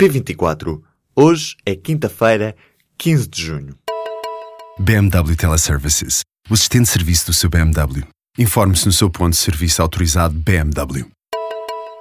P24. Hoje é quinta-feira, 15 de junho. BMW Teleservices, o assistente de serviço do seu BMW. Informe-se no seu ponto de serviço autorizado BMW.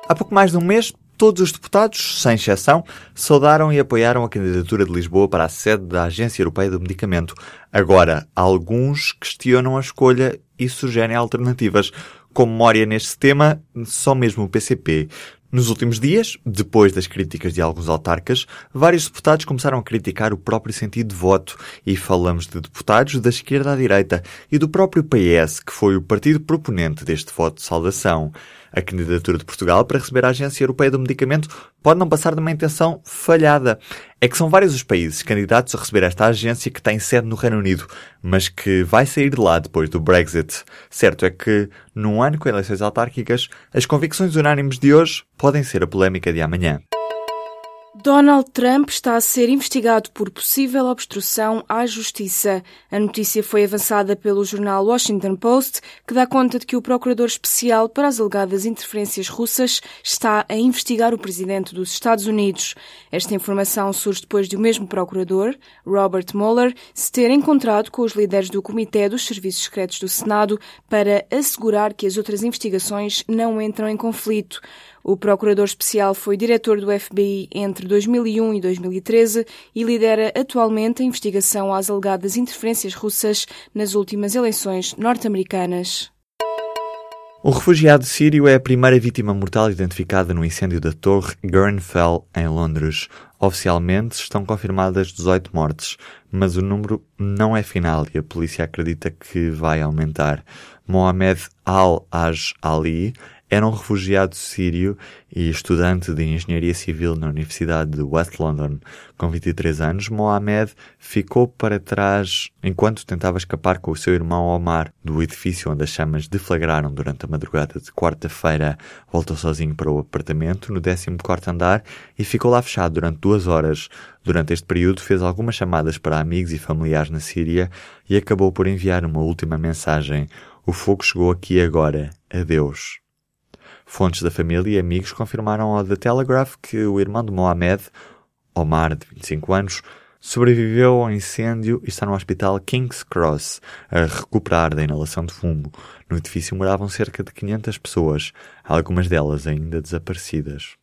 Há pouco mais de um mês, todos os deputados, sem exceção, saudaram e apoiaram a candidatura de Lisboa para a sede da Agência Europeia do Medicamento. Agora, alguns questionam a escolha e sugerem alternativas. Com memória neste tema, só mesmo o PCP. Nos últimos dias, depois das críticas de alguns autarcas, vários deputados começaram a criticar o próprio sentido de voto e falamos de deputados da esquerda à direita e do próprio PS, que foi o partido proponente deste voto de saudação. A candidatura de Portugal para receber a Agência Europeia do Medicamento pode não passar de uma intenção falhada. É que são vários os países candidatos a receber esta agência que tem sede no Reino Unido, mas que vai sair de lá depois do Brexit. Certo é que, num ano com eleições autárquicas, as convicções unânimes de hoje podem ser a polémica de amanhã. Donald Trump está a ser investigado por possível obstrução à justiça. A notícia foi avançada pelo jornal Washington Post, que dá conta de que o procurador especial para as alegadas interferências russas está a investigar o presidente dos Estados Unidos. Esta informação surge depois de o mesmo procurador, Robert Mueller, se ter encontrado com os líderes do Comitê dos Serviços Secretos do Senado para assegurar que as outras investigações não entram em conflito. O procurador especial foi diretor do FBI entre 2001 e 2013 e lidera atualmente a investigação às alegadas interferências russas nas últimas eleições norte-americanas. O refugiado sírio é a primeira vítima mortal identificada no incêndio da Torre Grenfell, em Londres. Oficialmente estão confirmadas 18 mortes, mas o número não é final e a polícia acredita que vai aumentar. Mohamed Al-Aj Ali era um refugiado sírio e estudante de engenharia civil na Universidade de West London. Com 23 anos, Mohamed ficou para trás enquanto tentava escapar com o seu irmão Omar do edifício onde as chamas deflagraram durante a madrugada de quarta-feira. Voltou sozinho para o apartamento no 14º andar e ficou lá fechado durante duas horas. Durante este período fez algumas chamadas para amigos e familiares na Síria e acabou por enviar uma última mensagem. O fogo chegou aqui agora. Adeus. Fontes da família e amigos confirmaram ao The Telegraph que o irmão de Mohamed, Omar, de 25 anos, sobreviveu ao incêndio e está no hospital King's Cross a recuperar da inalação de fumo. No edifício moravam cerca de 500 pessoas, algumas delas ainda desaparecidas.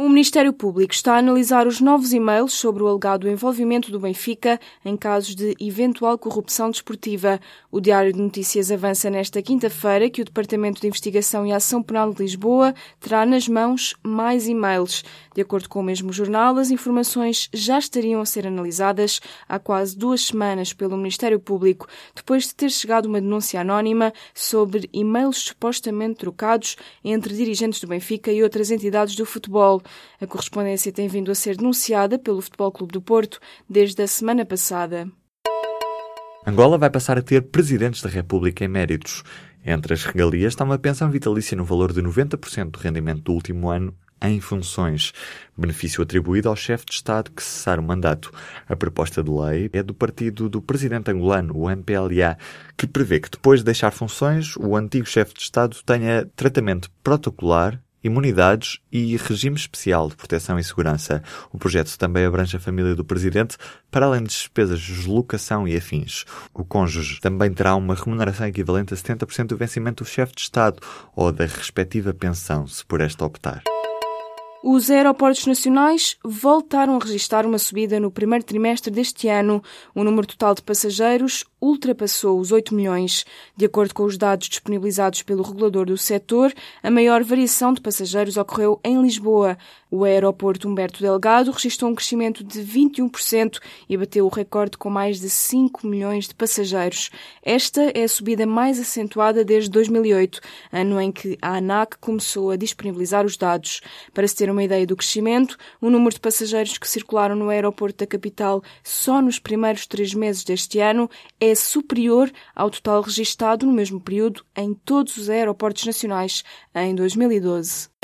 O Ministério Público está a analisar os novos e-mails sobre o alegado envolvimento do Benfica em casos de eventual corrupção desportiva. O Diário de Notícias avança nesta quinta-feira que o Departamento de Investigação e Ação Penal de Lisboa terá nas mãos mais e-mails. De acordo com o mesmo jornal, as informações já estariam a ser analisadas há quase duas semanas pelo Ministério Público, depois de ter chegado uma denúncia anónima sobre e-mails supostamente trocados entre dirigentes do Benfica e outras entidades do futebol. A correspondência tem vindo a ser denunciada pelo Futebol Clube do Porto desde a semana passada. Angola vai passar a ter presidentes da República eméritos. Entre as regalias está uma pensão vitalícia no valor de 90% do rendimento do último ano em funções, benefício atribuído ao chefe de Estado que cessar o mandato. A proposta de lei é do partido do presidente angolano, o MPLA, que prevê que depois de deixar funções, o antigo chefe de Estado tenha tratamento protocolar imunidades e regime especial de proteção e segurança. O projeto também abrange a família do presidente, para além de despesas de deslocação e afins. O cônjuge também terá uma remuneração equivalente a 70% do vencimento do chefe de Estado ou da respectiva pensão, se por esta optar. Os aeroportos nacionais voltaram a registrar uma subida no primeiro trimestre deste ano. O número total de passageiros ultrapassou os 8 milhões. De acordo com os dados disponibilizados pelo regulador do setor, a maior variação de passageiros ocorreu em Lisboa. O aeroporto Humberto Delgado registrou um crescimento de 21% e bateu o recorde com mais de 5 milhões de passageiros. Esta é a subida mais acentuada desde 2008, ano em que a ANAC começou a disponibilizar os dados. Para se ter uma ideia do crescimento, o número de passageiros que circularam no aeroporto da capital só nos primeiros três meses deste ano é superior ao total registado no mesmo período em todos os aeroportos nacionais em 2012.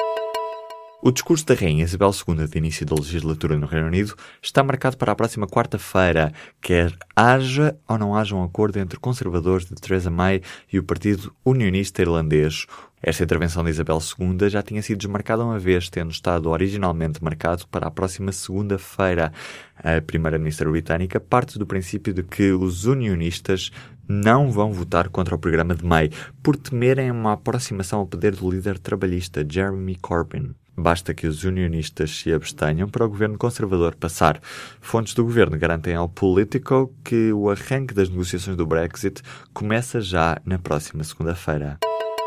O discurso da Rainha Isabel II de início da legislatura no Reino Unido está marcado para a próxima quarta-feira, quer haja ou não haja um acordo entre conservadores de Theresa May e o Partido Unionista Irlandês. Esta intervenção de Isabel II já tinha sido desmarcada uma vez, tendo estado originalmente marcado para a próxima segunda-feira. A primeira-ministra britânica parte do princípio de que os unionistas não vão votar contra o programa de May por temerem uma aproximação ao poder do líder trabalhista Jeremy Corbyn. Basta que os unionistas se abstenham para o governo conservador passar. Fontes do governo garantem ao Politico que o arranque das negociações do Brexit começa já na próxima segunda-feira.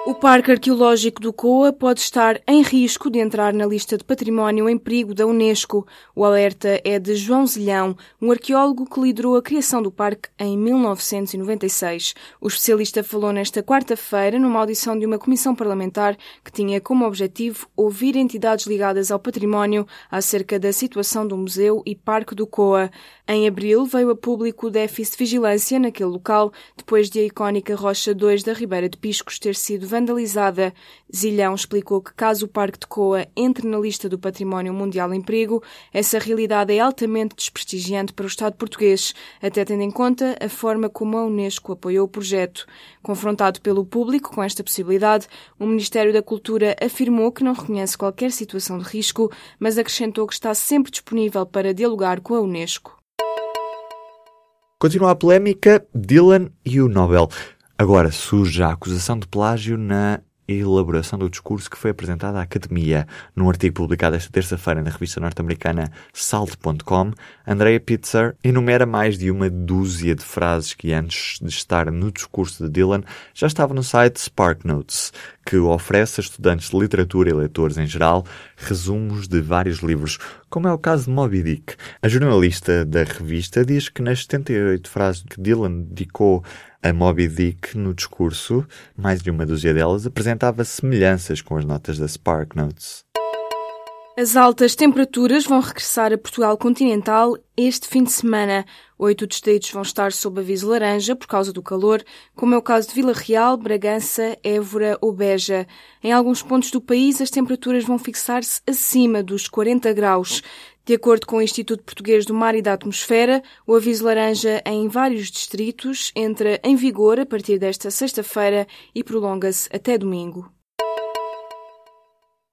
O Parque Arqueológico do Coa pode estar em risco de entrar na lista de património em perigo da Unesco. O alerta é de João Zilhão, um arqueólogo que liderou a criação do parque em 1996. O especialista falou nesta quarta-feira numa audição de uma comissão parlamentar que tinha como objetivo ouvir entidades ligadas ao património acerca da situação do museu e parque do Coa. Em abril veio a público o déficit de vigilância naquele local, depois de a icónica Rocha 2 da Ribeira de Piscos ter sido vandalizada. Zilhão explicou que caso o Parque de Coa entre na lista do Património Mundial em Perigo, essa realidade é altamente desprestigiante para o Estado português, até tendo em conta a forma como a Unesco apoiou o projeto. Confrontado pelo público com esta possibilidade, o Ministério da Cultura afirmou que não reconhece qualquer situação de risco, mas acrescentou que está sempre disponível para dialogar com a Unesco. Continua a polémica Dylan e o Nobel. Agora surge a acusação de plágio na elaboração do discurso que foi apresentado à Academia. Num artigo publicado esta terça-feira na revista norte-americana Salt.com, Andrea Pitzer enumera mais de uma dúzia de frases que, antes de estar no discurso de Dylan, já estavam no site SparkNotes, que oferece a estudantes de literatura e leitores em geral resumos de vários livros, como é o caso de Moby Dick. A jornalista da revista diz que nas 78 frases que Dylan dedicou a Moby Dick, no discurso, mais de uma dúzia delas, apresentava semelhanças com as notas da Spark Notes. As altas temperaturas vão regressar a Portugal continental este fim de semana. Oito distritos vão estar sob aviso laranja por causa do calor, como é o caso de Vila Real, Bragança, Évora ou Beja. Em alguns pontos do país, as temperaturas vão fixar-se acima dos 40 graus. De acordo com o Instituto Português do Mar e da Atmosfera, o aviso laranja em vários distritos entra em vigor a partir desta sexta-feira e prolonga-se até domingo.